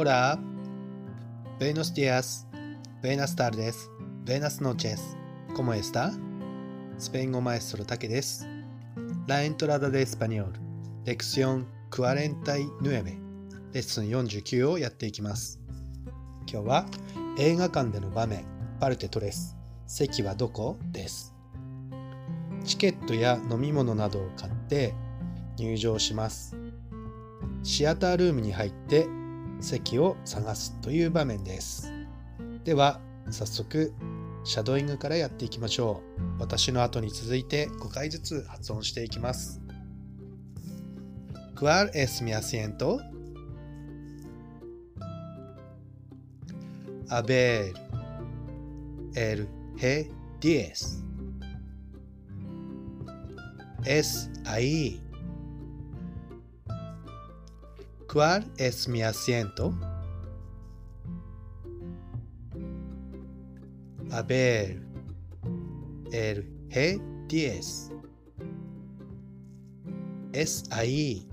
Hola. Buenos días. Buenas tardes. Buenas noches. ¿Cómo está? スペイン語マエストロタケです。La entrada de español. レクション49。レッスン49をやっていきます。今日は映画館での場面、パルテトレス。席はどこです。チケットや飲み物などを買って入場します。シアタールームに入って席を探すという場面です。では早速シャドーイングからやっていきましょう。私の後に続いて5回ずつ発音していきます。¿Cuál es mi asiento? A ver, el G10. Es ahí. ¿Cuál es mi asiento? A ver, el G10. Es ahí.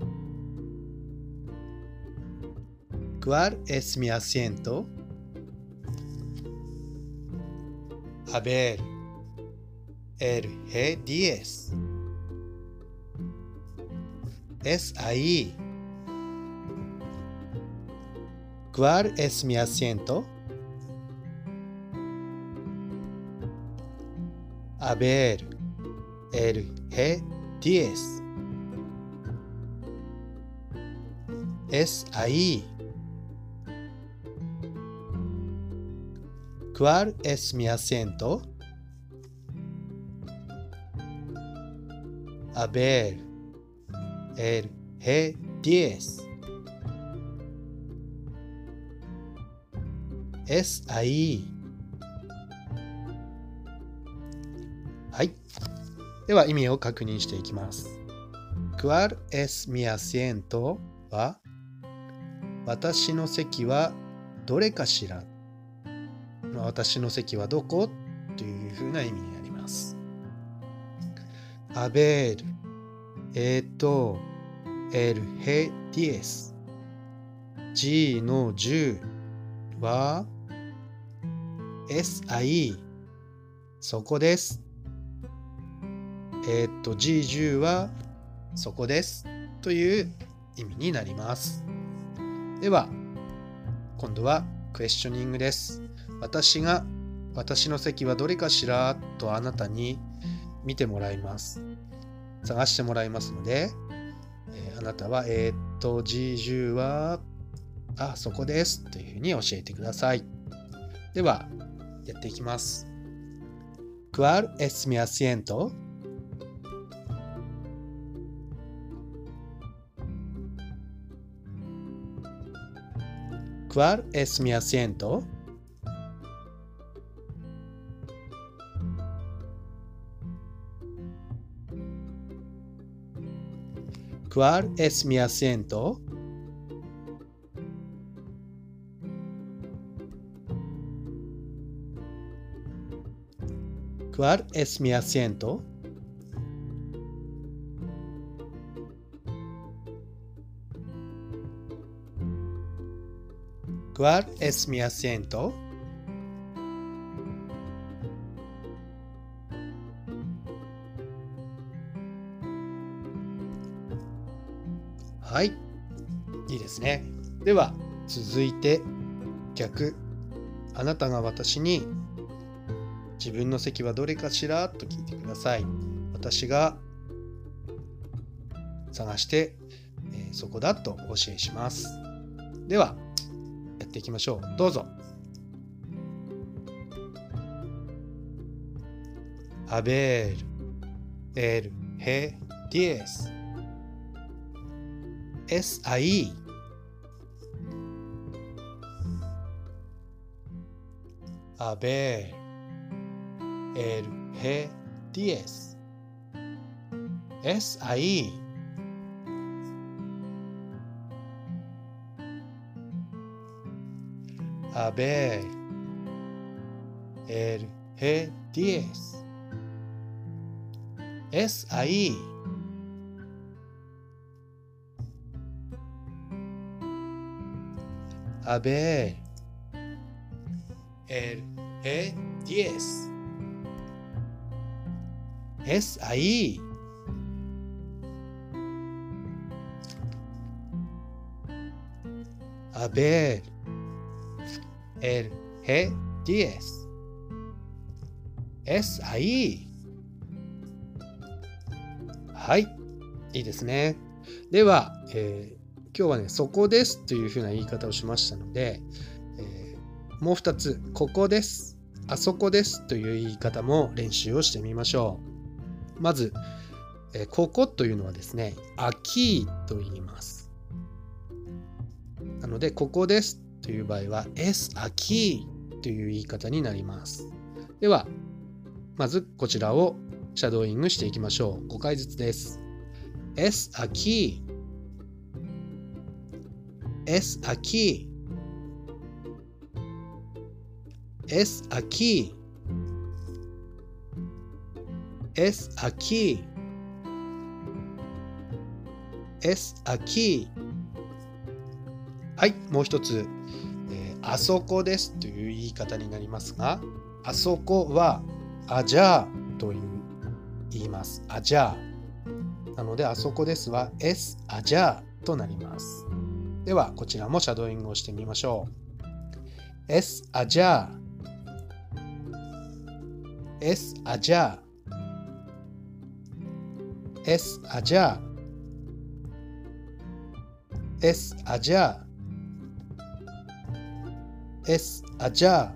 ¿Cuál es mi asiento? A ver, el G10. Es ahí. ¿Cuál es mi asiento? A ver, el G10. Es ahí. ¿Cuál es mi asiento? A ver, el G10. Es ahí. はい。では意味を確認していきます。¿Cuál es mi asiento? は私の席はどれかしら私の席はどこというふうな意味になります。A ver, えっと、el G10 G の10は Es ahí そこです。えっと G10 はそこですという意味になります。では今度はクエスチョニングです。私が私の席はどれかしらとあなたに見てもらいます。探してもらいますので、えーあなたは、えーっと、G10 は、あ、そこですというふうに教えてください。では、やっていきます。¿Cuál es mi asiento? ¿Cuál es mi asiento? ¿Cuál es mi asiento? ¿Cuál es mi asiento? ¿Cuál es mi asiento? はい。いいですね。では、続いて逆。あなたが私に自分の席はどれかしらと聞いてください。私が探して、えーそこだとお教えします。では、やっていきましょう。どうぞ。A ver, el G10 es ahí. A ver, el G10 es ahí. A ver, el G10 es ahí. a ver, el G10 es ahí. A ver, el G10 S I はい。いいですね。では、えー今日はね、そこですというふうな言い方をしましたので、えーもう2つ、ここです、あそこですという言い方も練習をしてみましょう。まず、えーここというのはですね、アキーと言います。なので、ここですという場合は、es aquí という言い方になります。では、まずこちらをシャドーイングしていきましょう。5回ずつです。es aquí es aquí es 秋 es aquí es aquí はい、もう一つ、えーあそこですという言い方になりますが、あそこはあじゃーという言います。あじゃー。なので、あそこですは es あじゃーとなります。では、こちらもシャドーイングをしてみましょう。es allá es allá es allá es allá es allá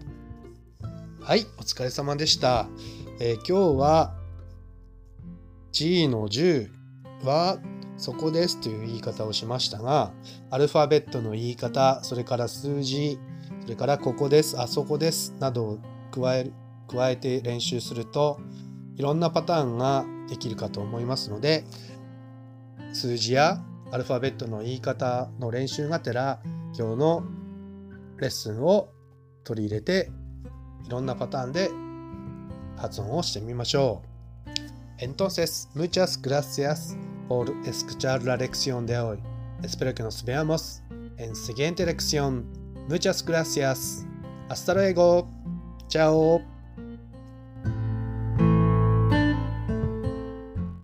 はい、お疲れ様でした。えー今日は。G の10はそこですという言い方をしましたが、アルファベットの言い方、それから数字、それからここです、あそこですなどを加え加えて練習するといろんなパターンができるかと思いますので数字やアルファベットの言い方の練習がてら今日のレッスンを取り入れていろんなパターンで発音をしてみましょう。Entonces, muchas gracias por escuchar la lección de hoy. Espero que nos veamos en siguiente lección. Muchas gracias. Hasta luego. Chao.